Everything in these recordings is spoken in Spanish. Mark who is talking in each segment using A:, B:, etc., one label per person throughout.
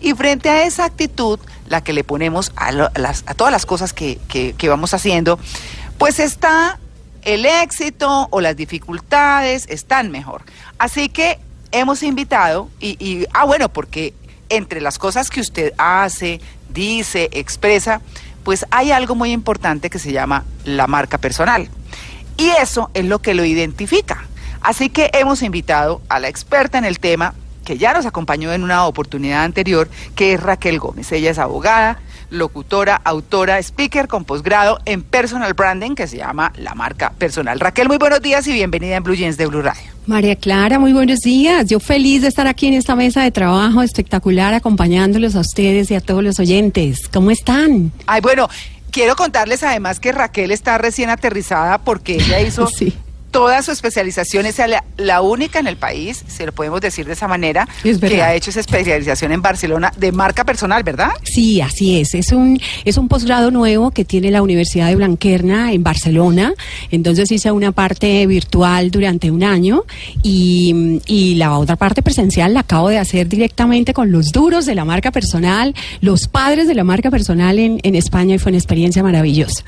A: Y frente a esa actitud, la que le ponemos a, a todas las cosas que, que vamos haciendo, pues está el éxito o las dificultades están mejor. Así que hemos invitado, y, ah, bueno, porque entre las cosas que usted hace, dice, expresa, pues hay algo muy importante que se llama la marca personal. Y eso es lo que lo identifica. Así que hemos invitado a la experta en el tema, que ya nos acompañó en una oportunidad anterior, que es Raquel Gómez. Ella es abogada, locutora, autora, speaker con posgrado en personal branding que se llama La Marca Personal. Raquel, muy buenos días y bienvenida en Blue Jeans de Blue Radio.
B: María Clara, muy buenos días. Yo feliz de estar aquí en esta mesa de trabajo espectacular acompañándolos a ustedes y a todos los oyentes. ¿Cómo están?
A: Ay, bueno, quiero contarles además que Raquel está recién aterrizada porque ella hizo sí toda su especialización es la, única en el país, si lo podemos decir de esa manera, que ha hecho esa especialización en Barcelona de marca personal, ¿verdad?
B: Sí, así es. Es un, es un posgrado nuevo que tiene la Universidad de Blanquerna en Barcelona. Entonces hice una parte virtual durante un año y, y la otra parte presencial la acabo de hacer directamente con los duros de la marca personal, los padres de la marca personal en, en España y fue una experiencia maravillosa.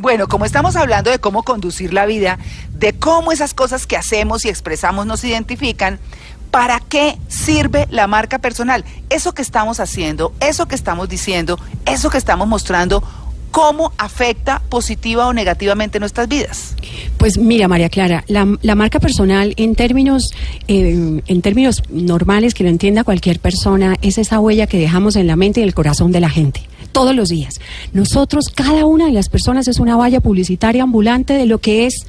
A: Bueno, como estamos hablando de cómo conducir la vida, de cómo esas cosas que hacemos y expresamos nos identifican, ¿para qué sirve la marca personal? Eso que estamos haciendo, eso que estamos diciendo, eso que estamos mostrando, ¿cómo afecta positiva o negativamente nuestras vidas?
B: Pues mira, María Clara, la, marca personal en términos, eh, en términos normales que lo entienda cualquier persona, es esa huella que dejamos en la mente y el corazón de la gente todos los días. Nosotros, cada una de las personas es una valla publicitaria ambulante de lo que es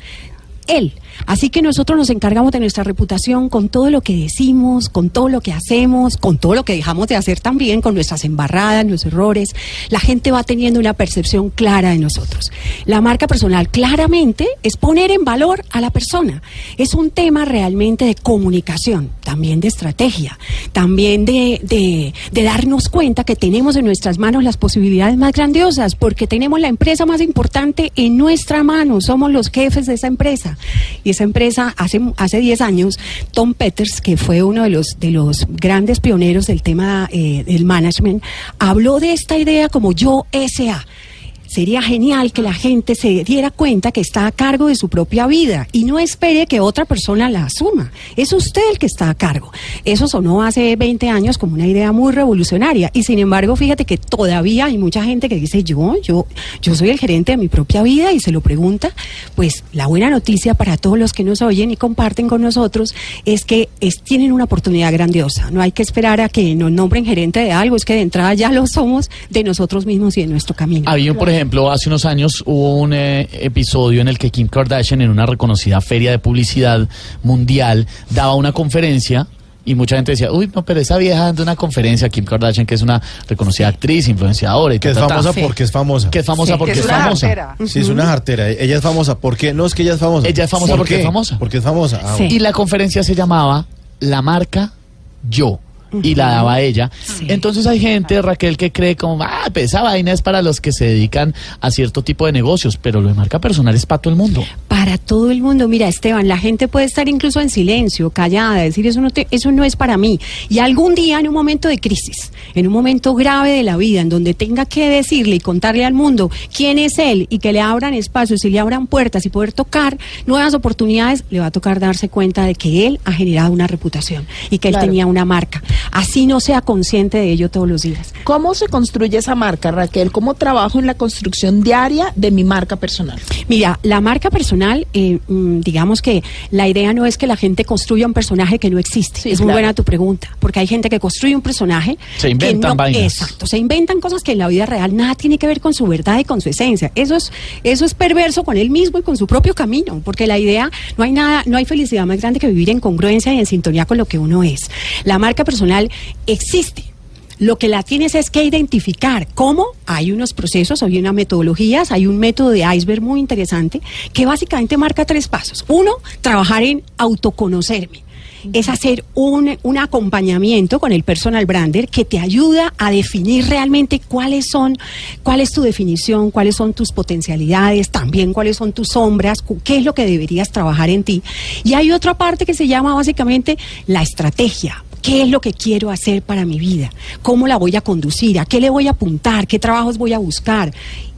B: él. Así que nosotros nos encargamos de nuestra reputación con todo lo que decimos, con todo lo que hacemos, con todo lo que dejamos de hacer también, con nuestras embarradas, nuestros errores. La gente va teniendo una percepción clara de nosotros. La marca personal claramente es poner en valor a la persona. Es un tema realmente de comunicación, también de estrategia, también de, de, darnos cuenta que tenemos en nuestras manos las posibilidades más grandiosas, porque tenemos la empresa más importante en nuestra mano, somos los jefes de esa empresa esa empresa hace hace 10 años, Tom Peters, que fue uno de los de los grandes pioneros del tema eh, del management, habló de esta idea como yo SA sería genial que la gente se diera cuenta que está a cargo de su propia vida y no espere que otra persona la asuma. Es usted el que está a cargo. Eso sonó hace 20 años como una idea muy revolucionaria y sin embargo, fíjate que todavía hay mucha gente que dice, "Yo, yo yo soy el gerente de mi propia vida" y se lo pregunta. Pues la buena noticia para todos los que nos oyen y comparten con nosotros es que es, tienen una oportunidad grandiosa. No hay que esperar a que nos nombren gerente de algo, es que de entrada ya lo somos de nosotros mismos y de nuestro camino.
C: Había, ejemplo, hace unos años hubo un eh, episodio en el que Kim Kardashian, en una reconocida feria de publicidad mundial, daba una conferencia y mucha gente decía, uy, no, pero esa vieja dando una conferencia, Kim Kardashian, que es una reconocida actriz, influenciadora. Y
D: que es famosa porque es famosa.
C: Que es famosa porque es, famosa.
D: Sí, es una artera. Ella es famosa. ¿Por qué? No es que ella es famosa.
C: Ella es famosa porque es famosa.
D: Porque es famosa.
C: Ah, y la conferencia se llamaba La marca Yo y la daba ella. Entonces hay gente, Raquel, que cree como, ah, pues esa vaina es para los que se dedican a cierto tipo de negocios, pero lo de marca personal es para todo el mundo.
B: Para todo el mundo. Mira, Esteban, la gente puede estar incluso en silencio, callada, decir, eso no, eso no es para mí. Y algún día, en un momento de crisis, en un momento grave de la vida, en donde tenga que decirle y contarle al mundo quién es él y que le abran espacios y le abran puertas y poder tocar nuevas oportunidades, le va a tocar darse cuenta de que él ha generado una reputación y que él tenía una marca así no sea consciente de ello todos los días.
E: ¿Cómo se construye esa marca, Raquel? ¿Cómo trabajo en la construcción diaria de mi marca personal?
B: Mira, la marca personal, eh, mm, digamos que la idea no es que la gente construya un personaje que no existe. es muy buena tu pregunta, porque hay gente que construye un personaje.
C: Se inventan vainas.
B: Exacto, se inventan cosas que en la vida real nada tiene que ver con su verdad y con su esencia. Eso es, eso es perverso con él mismo y con su propio camino, porque la idea, no hay nada, no hay felicidad más grande que vivir en congruencia y en sintonía con lo que uno es. La marca personal existe. Lo que la tienes es que identificar cómo hay unos procesos, hay unas metodologías, hay un método de iceberg muy interesante que básicamente marca tres pasos. Uno, trabajar en autoconocerme es hacer un, un, acompañamiento con el personal brander que te ayuda a definir realmente cuáles son, cuál es tu definición, cuáles son tus potencialidades, también cuáles son tus sombras, qué es lo que deberías trabajar en ti. Y hay otra parte que se llama básicamente la estrategia ¿Qué es lo que quiero hacer para mi vida? ¿Cómo la voy a conducir? ¿A qué le voy a apuntar? ¿Qué trabajos voy a buscar?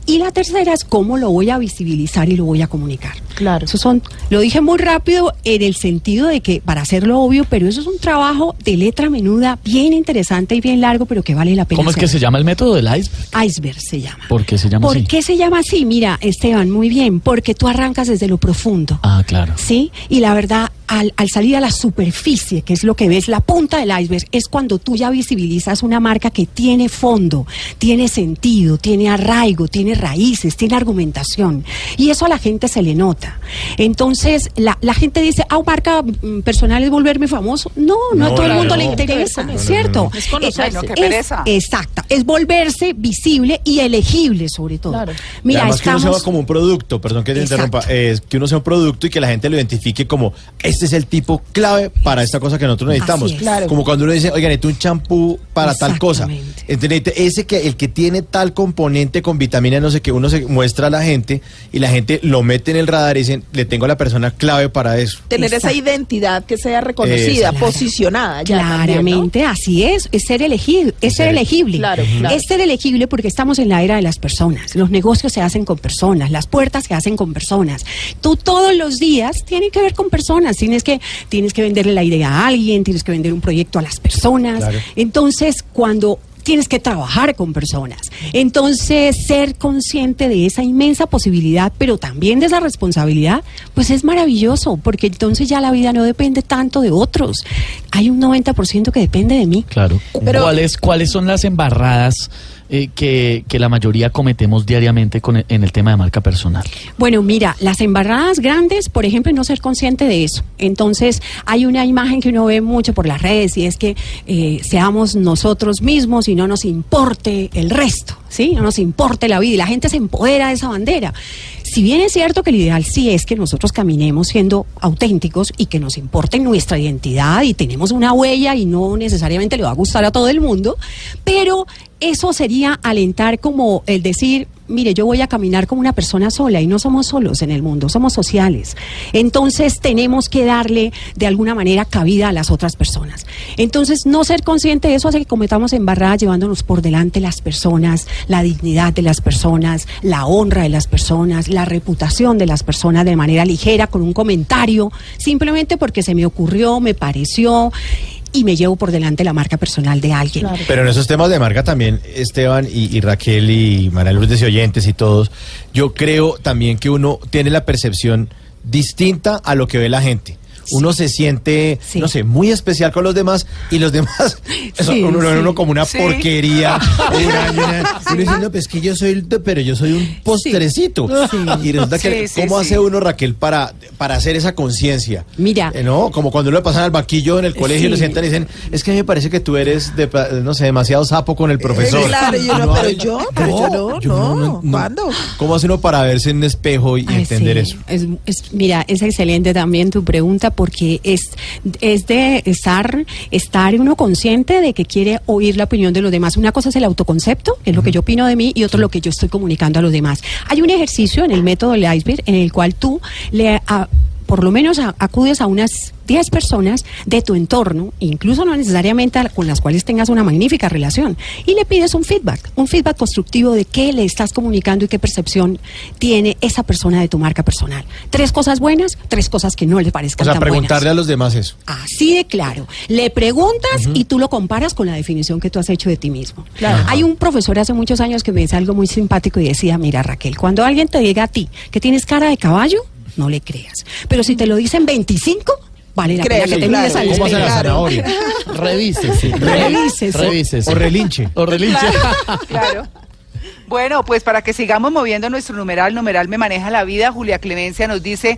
B: Y la tercera es cómo lo voy a visibilizar y lo voy a comunicar.
E: Claro.
B: Eso son, lo dije muy rápido en el sentido de que, para hacerlo obvio, pero eso es un trabajo de letra menuda, bien interesante y bien largo, pero que vale la pena.
C: ¿Cómo es que se llama el método del iceberg?
B: Iceberg se llama.
C: ¿Por qué se llama
B: ¿Por
C: así?
B: qué se llama así? Mira, Esteban, muy bien, porque tú arrancas desde lo profundo.
C: Ah, claro.
B: ¿Sí? Y la verdad, al, al salir a la superficie, que es lo que ves, la punta del iceberg, es cuando tú ya visibilizas una marca que tiene fondo, tiene sentido, tiene arraigo, tiene raíces, tiene argumentación. Y eso a la gente se le nota. Entonces, la, la gente dice, ah, marca mm, personal es volverme famoso. No, no, a todo el mundo le interesa,
E: No, no, no,
B: ¿cierto?
E: no. Es conocerse.
B: Es-
A: pereza.
B: exacta, es volverse visible y elegible sobre todo.
E: Claro.
B: Mira,
D: además que uno sea como un producto, perdón que te
B: Exacto.
D: interrumpa, es que uno sea un producto y que la gente lo identifique como este es el tipo clave para esta cosa que nosotros necesitamos.
B: Es.
E: Claro.
D: Como cuando uno dice, oiga, necesito un champú para tal cosa. Entonces, ese que el que tiene tal componente con vitamina, no sé qué, uno se muestra a la gente y la gente lo mete en el radar y dicen, le tengo a la persona clave para eso.
E: Tener esa identidad que sea reconocida,
D: Exacto.
E: posicionada. ya también, ¿no?
B: Claramente, así es, es ser elegible, es ser
D: ser-
B: elegible.
E: Claro, claro.
B: Es ser elegible porque estamos en la era de las personas. Los negocios se hacen con personas, las puertas se hacen con personas. Tú todos los días tienes que ver con personas, tienes que tienes que venderle la idea a alguien, tienes que vender un proyecto a las personas.
D: Claro.
B: Entonces, cuando tienes que trabajar con personas. Entonces, ser consciente de esa inmensa posibilidad, pero también de esa responsabilidad, pues es maravilloso, porque entonces ya la vida no depende tanto de otros. Hay un 90% que depende de mí.
C: Claro.
E: Pero-
C: ¿Cuáles, ¿Cuáles son las embarradas eh, que, la mayoría cometemos diariamente con el- en el tema de marca personal?
B: Bueno, mira, las embarradas grandes, por ejemplo, no ser consciente de eso. Entonces, hay una imagen que uno ve mucho por las redes y es que eh, seamos nosotros mismos y no nos importe el resto, ¿sí? No nos importe la vida y la gente se empodera de esa bandera. Si bien es cierto que el ideal sí es que nosotros caminemos siendo auténticos y que nos importe nuestra identidad y tenemos una huella y no necesariamente le va a gustar a todo el mundo, pero eso sería alentar como el decir, mire, yo voy a caminar como una persona sola y no somos solos en el mundo, somos sociales. Entonces tenemos que darle de alguna manera cabida a las otras personas. Entonces no ser consciente de eso hace que cometamos embarradas llevándonos por delante las personas, la dignidad de las personas, la honra de las personas, la reputación de las personas de manera ligera con un comentario, simplemente porque se me ocurrió, me pareció y me llevo por delante la marca personal de alguien.
E: Claro.
D: Pero en esos temas de marca también, Esteban y, y Raquel y María Lourdes y oyentes y todos, yo creo también que uno tiene la percepción distinta a lo que ve la gente. Uno se siente,
B: Sí.
D: no sé, muy especial con los demás y los demás, eso,
B: Sí,
D: uno,
B: sí.
D: uno como una porquería. una- una- uno dice, no, pues es que yo soy, pero yo soy un postrecito. Y resulta que, ¿cómo hace uno, Raquel, para, para hacer esa conciencia?
B: Mira.
D: Eh, ¿No? Como cuando le pasan al banquillo en el colegio y lo sientan y dicen, es que a mí me parece que tú eres, de, no sé, demasiado sapo con el profesor.
E: claro, pero yo, pero yo no, no. ¿Cuándo?
D: ¿Cómo hace uno para verse en un espejo y,
B: Ay,
D: entender eso?
B: Es, es- mira, es excelente también tu pregunta porque es, es de estar, estar uno consciente de que quiere oír la opinión de los demás. Una cosa es el autoconcepto, que es lo que yo opino de mí, y otro lo que yo estoy comunicando a los demás. Hay un ejercicio en el método del iceberg en el cual tú le... a- por lo menos a- acudes a unas 10 personas de tu entorno, incluso no necesariamente con las cuales tengas una magnífica relación, y le pides un feedback, un feedback constructivo de qué le estás comunicando y qué percepción tiene esa persona de tu marca personal. Tres cosas buenas, tres cosas que no le
D: O
B: parezcan
D: sea,
B: tan
D: preguntarle
B: buenas.
D: a los demás eso.
B: Así de claro. Le preguntas y tú lo comparas con la definición que tú has hecho de ti mismo.
E: Claro.
B: Hay un profesor hace muchos años que me dice algo muy simpático y decía, mira Raquel, cuando alguien te diga a ti que tienes cara de caballo, no le creas. Pero si te lo dicen 25, vale la pena
E: Créele,
B: que te
E: claro.
B: mires al
D: ¿Cómo la
B: espejo.
E: Claro.
D: zanahoria?
C: Revísese.
B: Revísese.
C: Revísese.
D: O relinche.
C: O relinche.
A: Claro. Bueno, pues para que sigamos moviendo nuestro numeral, numeral me maneja la vida, Julia Clemencia nos dice,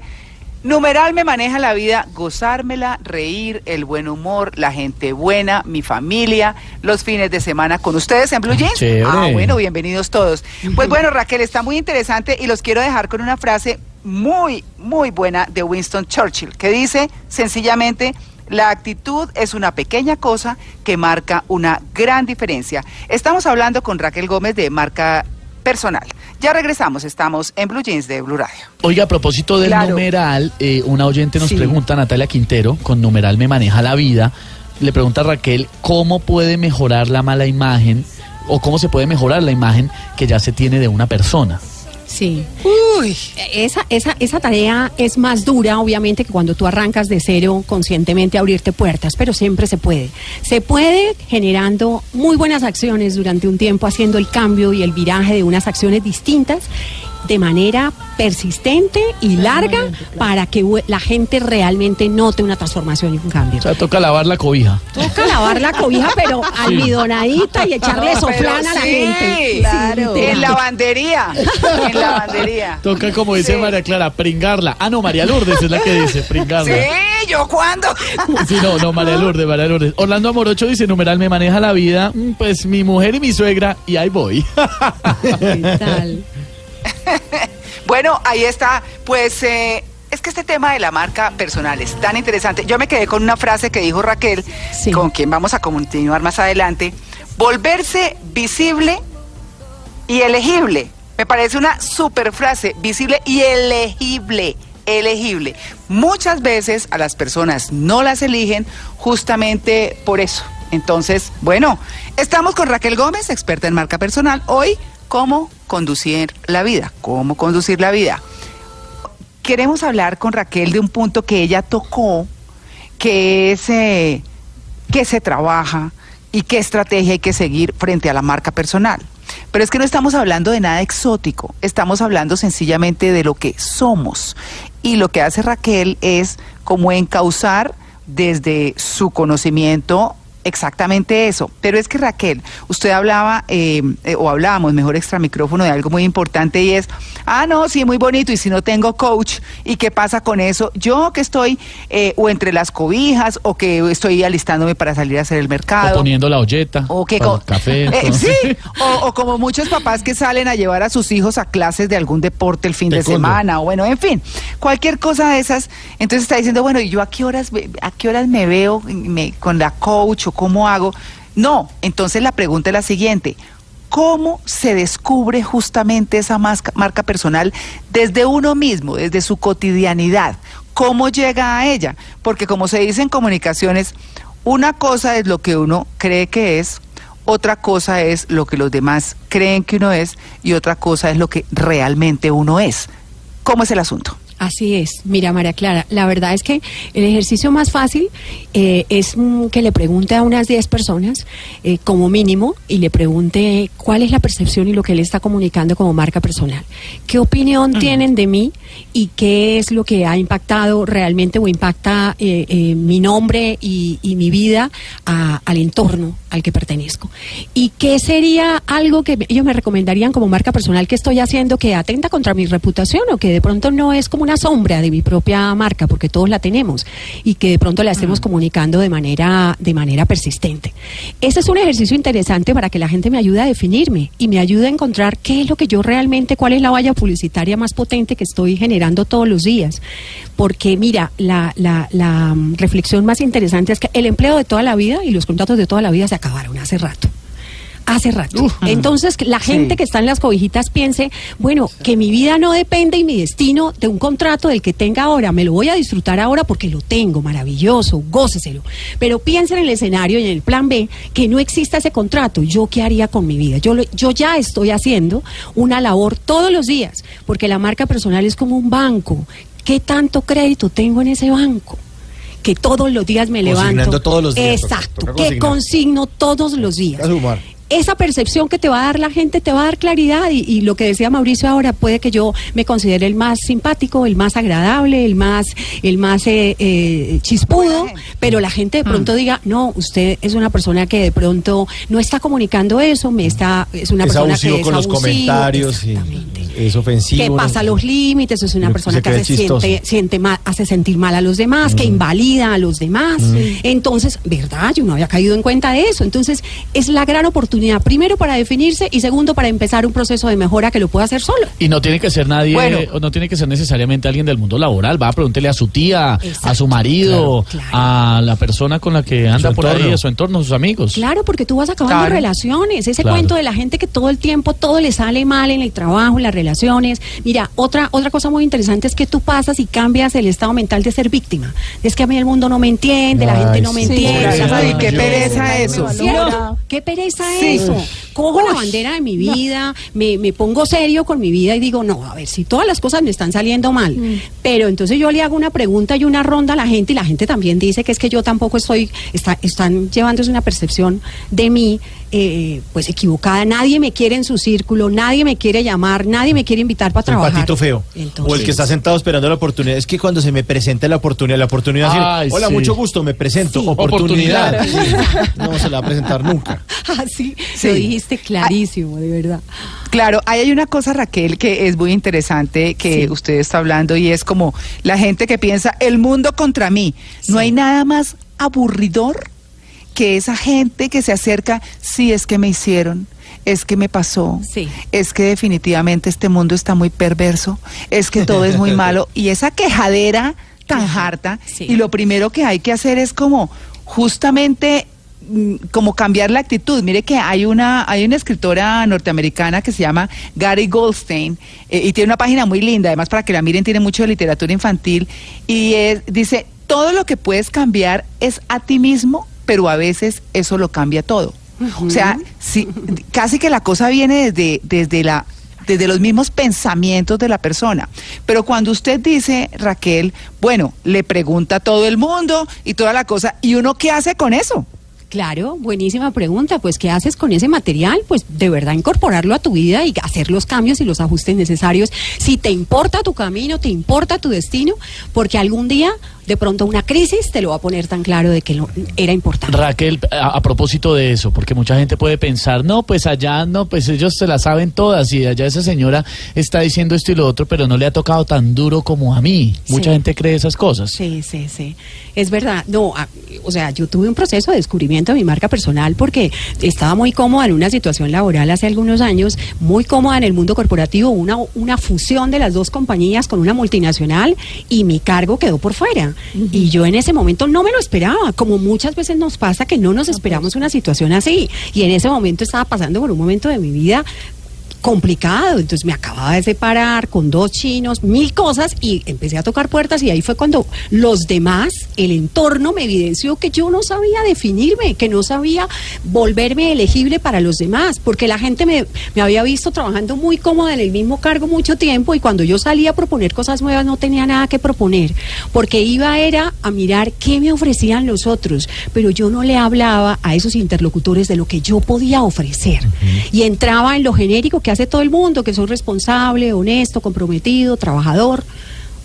A: numeral me maneja la vida, gozármela, reír, el buen humor, la gente buena, mi familia, los fines de semana con ustedes en Blue Jeans.
C: chévere.
A: Ah, bueno, bienvenidos todos. Pues bueno, Raquel, está muy interesante y los quiero dejar con una frase muy, muy buena de Winston Churchill, que dice sencillamente, la actitud es una pequeña cosa que marca una gran diferencia. Estamos hablando con Raquel Gómez de marca personal. Ya regresamos, estamos en Blue Jeans de Blue Radio.
C: Oiga, a propósito del
A: Claro.
C: numeral, eh, una oyente nos
B: Sí.
C: pregunta, Natalia Quintero, con numeral me maneja la vida. le pregunta a Raquel cómo puede mejorar la mala imagen o cómo se puede mejorar la imagen que ya se tiene de una persona.
B: Sí.
A: Uy.
B: Esa, esa, esa tarea es más dura, obviamente, que cuando tú arrancas de cero conscientemente a abrirte puertas, pero siempre se puede. Se puede generando muy buenas acciones durante un tiempo, haciendo el cambio y el viraje de unas acciones distintas de manera persistente y larga para que la gente realmente note una transformación y un cambio.
C: O sea, toca lavar la cobija.
B: Toca lavar la cobija, pero almidonadita y echarle
A: No,
B: soflán a la
A: sí,
B: gente.
E: claro.
B: Sí,
A: En lavandería. En lavandería.
C: Toca, como dice
A: Sí.
C: María Clara, pringarla. Ah, no, María Lourdes es la que dice, pringarla.
A: Sí, yo cuando.
C: Sí, no, no, María Lourdes, María Lourdes. Orlando Amorocho dice, numeral, me maneja la vida, mm, pues mi mujer y mi suegra, y ahí voy.
B: ¿Qué tal?
A: Bueno, ahí está. Pues eh, es que este tema de la marca personal es tan interesante. Yo me quedé con una frase que dijo Raquel,
B: Sí.
A: con quien vamos a continuar más adelante. Volverse visible y elegible. Me parece una super frase, visible y elegible. Elegible. Muchas veces a las personas no las eligen justamente por eso. Entonces, bueno, estamos con Raquel Gómez, experta en marca personal. Hoy, cómo conducir la vida. Cómo conducir la vida. Queremos hablar con Raquel de un punto que ella tocó, que es eh, qué se trabaja y qué estrategia hay que seguir frente a la marca personal. Pero es que no estamos hablando de nada exótico, estamos hablando sencillamente de lo que somos. Y lo que hace Raquel es como encauzar desde su conocimiento exactamente eso. Pero es que Raquel, usted hablaba, eh, eh, o hablábamos mejor extra micrófono de algo muy importante y es, ah, no, sí, muy bonito, y si no tengo coach, ¿y qué pasa con eso? Yo que estoy eh, o entre las cobijas o que estoy alistándome para salir a hacer el
C: O
A: mercado.
C: poniendo la olleta.
A: O que
C: para el café.
A: Eh, sí, o, o como muchos papás que salen a llevar a sus hijos a clases de algún deporte el fin de semana, o bueno, en fin, cualquier cosa de esas. Entonces está diciendo, bueno, ¿y yo a qué horas, a qué horas me veo me- con la coach o cómo hago? No, entonces la pregunta es la siguiente. ¿Cómo se descubre justamente esa marca personal desde uno mismo, desde su cotidianidad? ¿Cómo llega a ella? Porque como se dice en comunicaciones, una cosa es lo que uno cree que es, otra cosa es lo que los demás creen que uno es y otra cosa es lo que realmente uno es. ¿Cómo es el asunto?
B: Así es. Mira, María Clara, la verdad es que el ejercicio más fácil eh, es mm, que le pregunte a unas 10 personas, eh, como mínimo, y le pregunte cuál es la percepción y lo que él está comunicando como marca personal. ¿Qué opinión tienen de mí y qué es lo que ha impactado realmente o impacta eh, eh, mi nombre y, y mi vida a- al entorno al que pertenezco? ¿Y qué sería algo que me- ellos me recomendarían como marca personal que estoy haciendo que atenta contra mi reputación o que de pronto no es como una sombra de mi propia marca, porque todos la tenemos, y que de pronto la estemos comunicando de manera, de manera persistente? Ese es un ejercicio interesante para que la gente me ayude a definirme y me ayude a encontrar qué es lo que yo realmente, cuál es la valla publicitaria más potente que estoy generando todos los días. Porque mira, la, la, la mm, reflexión más interesante es que el empleo de toda la vida y los contratos de toda la vida se acabaron hace rato. Hace rato. Entonces, que la gente que está en las cobijitas piense, bueno, que mi vida no depende y mi destino de un contrato del que tenga ahora. Me lo voy a disfrutar ahora porque lo tengo, maravilloso, góceselo. Pero piensen en el escenario y en el plan B, que no exista ese contrato. ¿Yo qué haría con mi vida? Yo, lo- yo ya estoy haciendo una labor todos los días, porque la marca personal es como un banco. ¿Qué tanto crédito tengo en ese banco? Que todos los días me
D: Consignando
B: levanto.
D: todos los días,
B: Exacto. que consigno todos los días. Esa percepción que te va a dar la gente te va a dar claridad y, y lo que decía Mauricio ahora puede que yo me considere el más simpático, el más agradable, el más el más eh, eh, chispudo, pero la gente de pronto diga no, usted es una persona que de pronto no está comunicando eso, me está es una
D: es
B: persona que es
D: con los
B: abusivo,
D: comentarios y
B: exactamente.
D: Es ofensivo.
B: que
D: ¿no?
B: pasa los límites, es una persona que hace, siente, siente mal, hace sentir mal a los demás, que invalida a los demás. Entonces, ¿verdad? Yo no había caído en cuenta de eso. Entonces, es la gran oportunidad, primero para definirse y segundo para empezar un proceso de mejora que lo pueda hacer solo.
C: Y no tiene que ser nadie,
A: Bueno.
C: o no tiene que ser necesariamente alguien del mundo laboral. Va a preguntarle a su tía, a su marido,
B: Claro, claro.
C: a la persona con la que anda por ahí, a su entorno, a sus amigos.
B: Claro, porque tú vas acabando
A: Claro.
B: relaciones. Ese
C: Claro.
B: cuento de la gente que todo el tiempo todo le sale mal en el trabajo, en la relaciones. Mira, otra, otra cosa muy interesante es que tú pasas y cambias el estado mental de ser víctima. Es que a mí el mundo no me entiende, la gente no me
D: sí.
B: entiende.
A: Ay,
B: ¿sabes?
A: qué pereza eso.
B: Qué pereza
A: Sí.
B: eso. Cojo la bandera de mi vida, me, me pongo serio con mi vida y digo, no, a ver, si todas las cosas me están saliendo mal, pero entonces yo le hago una pregunta y una ronda a la gente y la gente también dice que es que yo tampoco estoy, está- están llevándose una percepción de mí, eh, pues equivocada. Nadie me quiere en su círculo, nadie me quiere llamar, nadie me quiere invitar para
D: El
B: trabajar.
D: patito feo.
B: Entonces-
D: o el que está sentado esperando la oportunidad. Es que cuando se me presenta la oportunidad, la oportunidad es
C: Ay,
D: decir, hola,
C: sí.
D: mucho gusto, me presento.
B: Sí.
D: Oportunidad.
C: Oportunidad.
D: Sí. No se la va a presentar nunca.
B: Ah, sí,
A: Sí.
B: lo dijiste clarísimo, de verdad.
A: Claro, ahí hay una cosa, Raquel, que es muy interesante que
B: Sí.
A: usted está hablando y es como la gente que piensa, el mundo contra mí. No hay nada más aburridor que esa gente que se acerca, sí es que me hicieron, es que me pasó,
B: Sí.
A: es que definitivamente este mundo está muy perverso, es que todo es muy malo y esa quejadera tan harta
B: Sí.
A: y lo primero que hay que hacer es como justamente como cambiar la actitud. Mire que hay una hay una escritora norteamericana que se llama Gary Goldstein eh, y tiene una página muy linda, además para que la miren tiene mucho de literatura infantil y es- dice todo lo que puedes cambiar es a ti mismo, pero a veces eso lo cambia todo. O sea, sí, casi que la cosa viene desde desde la desde los mismos pensamientos de la persona. Pero cuando usted dice, Raquel, bueno, le pregunta a todo el mundo y toda la cosa, ¿y uno qué hace con eso?
B: Claro, buenísima pregunta. Pues, ¿qué haces con ese material? Pues, de verdad, incorporarlo a tu vida y hacer los cambios y los ajustes necesarios. Si te importa tu camino, te importa tu destino, porque algún día, de pronto, una crisis te lo va a poner tan claro de que lo, era importante.
C: Raquel, a, a propósito de eso, porque mucha gente puede pensar, no, pues allá no, pues ellos se la saben todas y allá esa señora está diciendo esto y lo otro, pero no le ha tocado tan duro como a mí. Mucha gente cree esas cosas.
B: Sí, sí, sí. Es verdad. No, a- o sea, yo tuve un proceso de descubrimiento de mi marca personal porque estaba muy cómoda en una situación laboral hace algunos años, muy cómoda en el mundo corporativo, una, una fusión de las dos compañías con una multinacional y mi cargo quedó por fuera. Y yo en ese momento no me lo esperaba, como muchas veces nos pasa que no nos esperamos una situación así. Y en ese momento estaba pasando por un momento de mi vida complicado. Entonces me acababa de separar con dos chinos, mil cosas y empecé a tocar puertas y ahí fue cuando los demás, el entorno me evidenció que yo no sabía definirme, que no sabía volverme elegible para los demás, porque la gente me, me había visto trabajando muy cómoda en el mismo cargo mucho tiempo y cuando yo salía a proponer cosas nuevas no tenía nada que proponer, porque iba era a mirar qué me ofrecían los otros, pero yo no le hablaba a esos interlocutores de lo que yo podía ofrecer y entraba en lo genérico que hace todo el mundo, que soy responsable, honesto, comprometido, trabajador.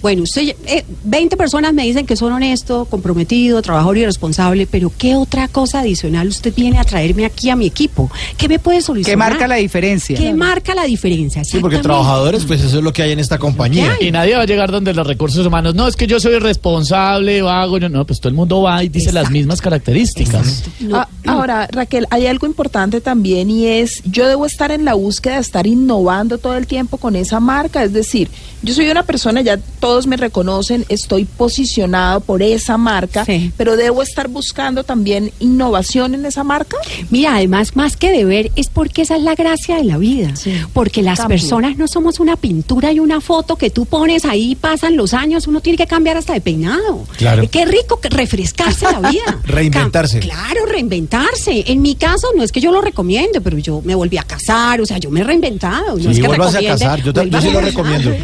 B: Bueno, usted, eh, 20 personas me dicen que son honesto, comprometido, trabajador y responsable, pero ¿qué otra cosa adicional usted viene a traerme aquí a mi equipo? ¿Qué me puede
A: ¿Qué
B: solucionar?
A: marca la diferencia?
B: ¿Qué marca la diferencia?
D: Sí, porque trabajadores, pues eso es lo que hay en esta compañía.
B: ¿Qué
C: Y nadie va a llegar donde los recursos humanos, no, es que yo soy responsable, vago, yo no, pues todo el mundo va y dice las mismas características.
B: No,
E: Ah, ahora, Raquel, hay algo importante también y es, yo debo estar en la búsqueda de estar innovando todo el tiempo con esa marca, es decir, yo soy una persona, ya todos me reconocen, estoy posicionado por esa marca,
B: Sí.
E: pero debo estar buscando también innovación en esa marca.
B: Mira, además, más que deber, es porque esa es la gracia de la vida.
E: Sí.
B: Porque las
E: Cambio.
B: personas no somos una pintura y una foto que tú pones ahí, pasan los años, uno tiene que cambiar hasta de peinado.
D: Claro.
B: Qué rico que refrescarse la vida.
D: Reinventarse.
B: Cam- Claro, reinventarse. En mi caso, no es que yo lo recomiende, pero yo me volví a casar, o sea, yo me he reinventado. No
D: Sí,
B: es que
D: vuélvase a
B: recomiende,
D: casar, yo, yo sí lo recomiendo.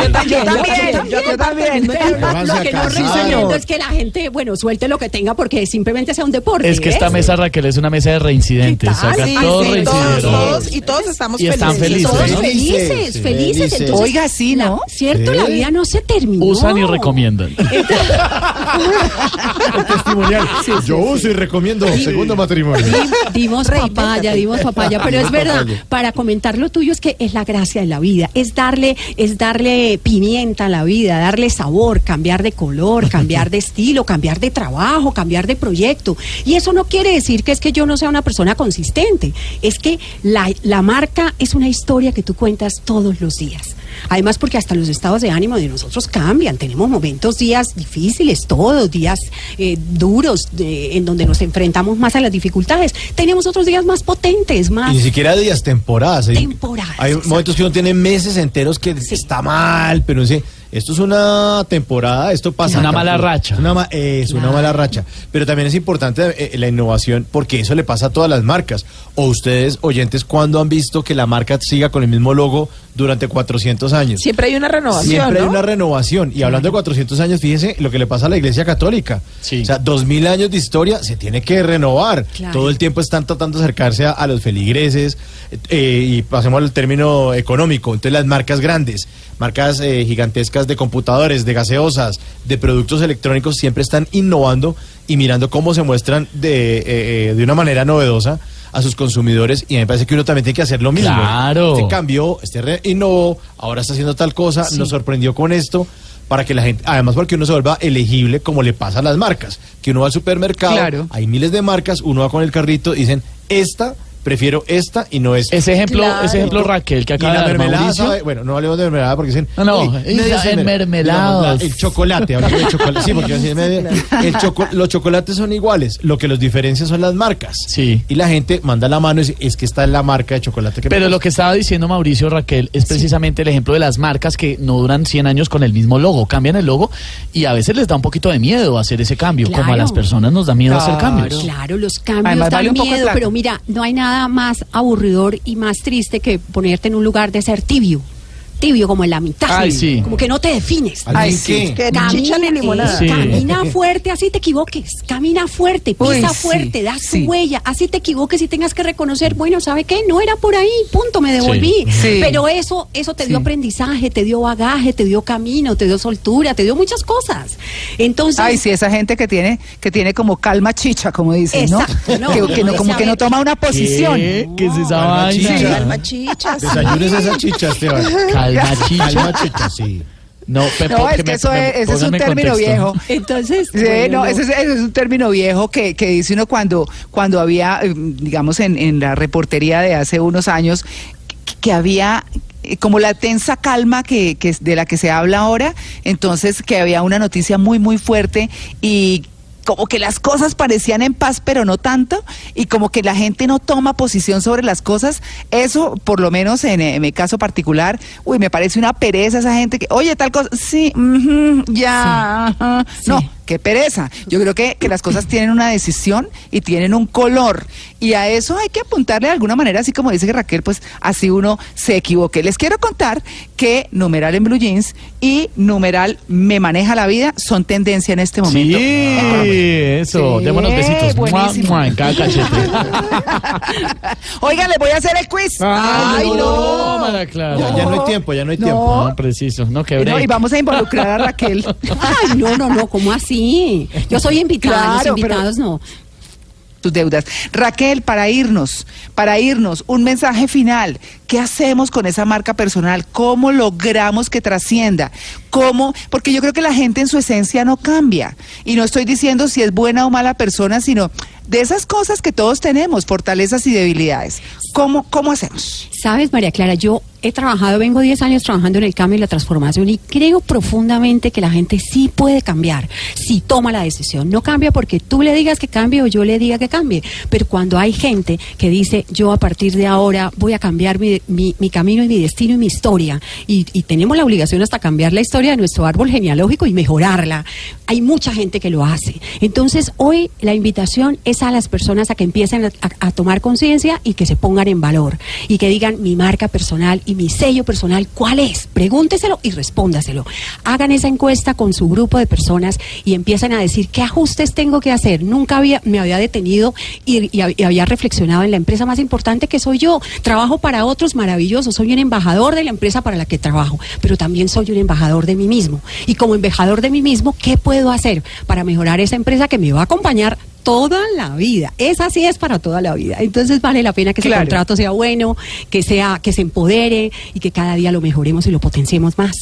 A: Yo también, yo también.
D: Vuélvanse
B: Lo
D: a
B: que no
D: casar.
B: recomiendo es que la gente, bueno, suelte lo que tenga porque simplemente sea un deporte.
C: Es que esta
B: ¿ves?
C: mesa, Raquel, es una mesa de reincidentes. Todos
B: sí,
E: todos, y todos estamos
C: Y están felices,
B: Todos
C: ¿no?
B: felices,
D: Felices,
B: felices.
D: felices.
B: Entonces,
A: Oiga, sí, ¿no?
B: cierto,
D: Sí.
B: la vida no se terminó.
C: Usan y recomiendan.
D: testimonial. Yo uso y recomiendo segundo matrimonio.
B: Di- Dimos papaya, dimos papaya, pero es verdad, para comentar lo tuyo es que es la gracia de la vida, es darle, es darle pimienta la vida, darle sabor, cambiar de color, cambiar de estilo, cambiar de trabajo, cambiar de proyecto. Y eso no quiere decir que es que yo no sea una persona consistente, es que la, la marca es una historia que tú cuentas todos los días. Además, porque hasta los estados de ánimo de nosotros cambian. Tenemos momentos, días difíciles, todos, días eh, duros, de- en donde nos enfrentamos más a las dificultades. Tenemos otros días más potentes, más...
D: Y ni siquiera días, temporadas.
B: Temporadas,
D: Hay momentos que uno tiene meses enteros que
B: Sí.
D: está mal, pero no sé, esto es una temporada, esto pasa.
C: Una mala racha.
D: Es una, ma- es una mala racha. Pero también es importante eh, la innovación porque eso le pasa a todas las marcas. O ustedes, oyentes, ¿cuándo han visto que la marca siga con el mismo logo durante 400 años?
E: Siempre hay una renovación,
D: Siempre hay una renovación. Y hablando de 400 años, fíjense lo que le pasa a la Iglesia Católica.
C: Sí.
D: O sea, 2000 años de historia se tiene que renovar.
B: Claro.
D: Todo el tiempo están tratando de acercarse a, a los feligreses. eh, y pasemos al término económico. Entonces, las marcas grandes, marcas eh, gigantescas de computadores, de gaseosas, de productos electrónicos, siempre están innovando y mirando cómo se muestran de, eh, eh, de una manera novedosa a sus consumidores y me parece que uno también tiene que hacer lo mismo.
C: Claro.
D: Este cambió, este re- innovó, ahora está haciendo tal cosa, nos sorprendió con esto para que la gente, además porque uno se vuelva elegible como le pasa a las marcas, que uno va al supermercado,
A: Claro.
D: hay miles de marcas, uno va con el carrito, dicen, esta, prefiero esta y no esta.
C: Ese ejemplo,
E: Claro.
C: ese ejemplo Raquel que
D: Y
C: acaba
D: la
C: de dar
D: mermelada,
C: Mauricio.
D: sabe- bueno, no hablemos de mermelada porque dicen.
C: No, no,
D: "Uy,
C: y
D: medio
C: la-
D: se
C: en
D: mer-
C: mermelados".
D: digamos, la- El chocolate, chocolate. Sí, porque yo decía medio- el choco- los chocolates son iguales. Lo que los diferencia son las marcas.
C: Sí.
D: Y la gente manda la mano y dice, es que esta es la marca de chocolate que me
C: Pero lo
D: gusta".
C: que estaba diciendo Mauricio Raquel es precisamente el ejemplo de las marcas que no duran 100 años con el mismo logo, cambian el logo y a veces les da un poquito de miedo hacer ese cambio, como a
B: Claro.
C: las personas nos da miedo hacer
A: Claro.
C: cambios.
B: Claro, los cambios
A: Además,
B: dan
A: vale
B: miedo, pero mira, no hay nada más aburridor y más triste que ponerte en un lugar de ser tibio. Tibio, como en la mitad.
C: Ay, sí.
B: Como que no te defines.
D: ¿Al
A: Ay, sí.
E: Que ni limonada.
C: Sí.
B: camina fuerte, así te equivoques. Camina fuerte,
A: Uy,
B: pisa
A: sí,
B: fuerte, da
A: sí.
B: su huella. Así te equivoques y tengas que reconocer, bueno, ¿sabe qué? No era por ahí, punto, me devolví.
A: Sí.
B: Pero eso, eso te dio
A: Sí.
B: aprendizaje, te dio bagaje, te dio camino, te dio soltura, te dio muchas cosas. Entonces,
A: Ay, sí, esa gente que tiene, que tiene como calma chicha, como dicen, ¿no?
B: Exacto, no,
A: que, que no, como que no toma una posición.
C: ¿Qué? ¿Qué es esa
D: Calma,
C: vaina?
D: chicha.
E: Sí, alma chicha, sí.
D: Desayunes esa chicha, Esteban.
C: Calma, chicha.
D: Calma, chicha, sí.
C: No, pe-
A: No, es que
C: me-
A: eso
C: me-
A: es, ese es un término
C: contexto.
A: viejo.
B: entonces.
A: Sí,
B: bueno,
A: no, ese es, ese es un término viejo que, que dice uno cuando, cuando había, eh, digamos, en, en la reportería de hace unos años, que, que había eh, como la tensa calma que, que es de la que se habla ahora, entonces que había una noticia muy, muy fuerte y como que las cosas parecían en paz, pero no tanto, y como que la gente no toma posición sobre las cosas, eso, por lo menos en, en mi caso particular, uy, me parece una pereza esa gente que, oye, tal cosa, sí, ya, ajá".
B: Sí.
A: no, qué pereza. Yo creo que, que las cosas tienen una decisión y tienen un color. Y a eso hay que apuntarle de alguna manera, así como dice Raquel, pues así uno se equivoque. Les quiero contar que numeral en Blue Jeans y numeral me maneja la vida son tendencia en este momento.
C: Sí,
A: en
C: eso.
A: Sí,
C: Démonos besitos. Mua,
A: buenísimo.
C: mua, en cada cachete.
A: Oiga, les voy a hacer el quiz. Ay, no.
C: Mara Clara.
D: Ya, ya no hay tiempo, ya no hay
A: No.
D: tiempo.
C: No, preciso. No, que
A: No, y vamos a involucrar a Raquel.
B: Ay, no, no, no, ¿cómo así? Yo soy invitada,
A: Claro,
B: los
A: pero-
B: invitados no.
A: tus deudas. Raquel, para irnos, para irnos, un mensaje final. ¿Qué hacemos con esa marca personal? ¿Cómo logramos que trascienda? ¿Cómo? Porque yo creo que la gente en su esencia no cambia. Y no estoy diciendo si es buena o mala persona, sino de esas cosas que todos tenemos, fortalezas y debilidades. ¿Cómo, cómo hacemos?
B: Sabes, María Clara, yo he trabajado, vengo 10 años trabajando en el cambio y la transformación y creo profundamente que la gente sí puede cambiar, si toma la decisión. No cambia porque tú le digas que cambie o yo le diga que cambie, pero cuando hay gente que dice yo a partir de ahora voy a cambiar mi camino y mi destino y mi historia y, y tenemos la obligación hasta cambiar la historia de nuestro árbol genealógico y mejorarla, hay mucha gente que lo hace. Entonces hoy la invitación es a las personas a que empiecen a, a- tomar conciencia y que se pongan en valor y que digan mi marca personal y mi sello personal, ¿cuál es? Pregúnteselo y respóndaselo. Hagan esa encuesta con su grupo de personas y empiezan a decir qué ajustes tengo que hacer. Nunca había, me había detenido y, y y había reflexionado en la empresa más importante que soy yo. Trabajo para otros maravillosos, soy un embajador de la empresa para la que trabajo, pero también soy un embajador de mí mismo. Y como embajador de mí mismo, ¿qué puedo hacer para mejorar esa empresa que me va a acompañar? Toda la vida. Esa sí es para toda la vida. Entonces vale la pena que ese contrato sea bueno, que sea, que se empodere y que cada día lo mejoremos y lo potenciemos más.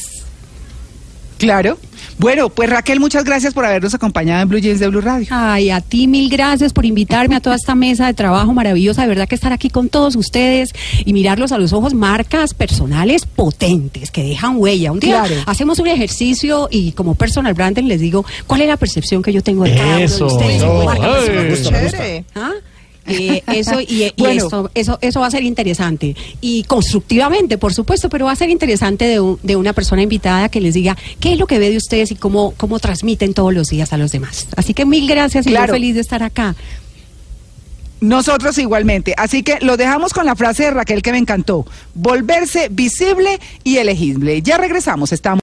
A: Claro. Bueno, pues Raquel, muchas gracias por habernos acompañado en Blue Jeans de Blue Radio.
B: Ay, a ti mil gracias por invitarme a toda esta mesa de trabajo maravillosa. De verdad que estar aquí con todos ustedes y mirarlos a los ojos, marcas personales potentes que dejan huella. Un día
A: Claro.
B: hacemos un ejercicio y como personal branding les digo cuál es la percepción que yo tengo de cada uno de ustedes.
C: eso.
B: como marca
C: Ay.
B: personal.
D: Me gusta, me gusta.
E: Chévere.
B: ¿Ah? Eh, eso y, y
A: Bueno.
B: esto, eso, eso va a ser interesante y constructivamente, por supuesto, pero va a ser interesante de, un- de una persona invitada que les diga qué es lo que ve de ustedes y cómo, cómo transmiten todos los días a los demás. Así que mil gracias y
A: Claro.
B: muy feliz de estar acá.
A: Nosotros igualmente. Así que lo dejamos con la frase de Raquel que me encantó. Volverse visible y elegible. Ya regresamos. Estamos.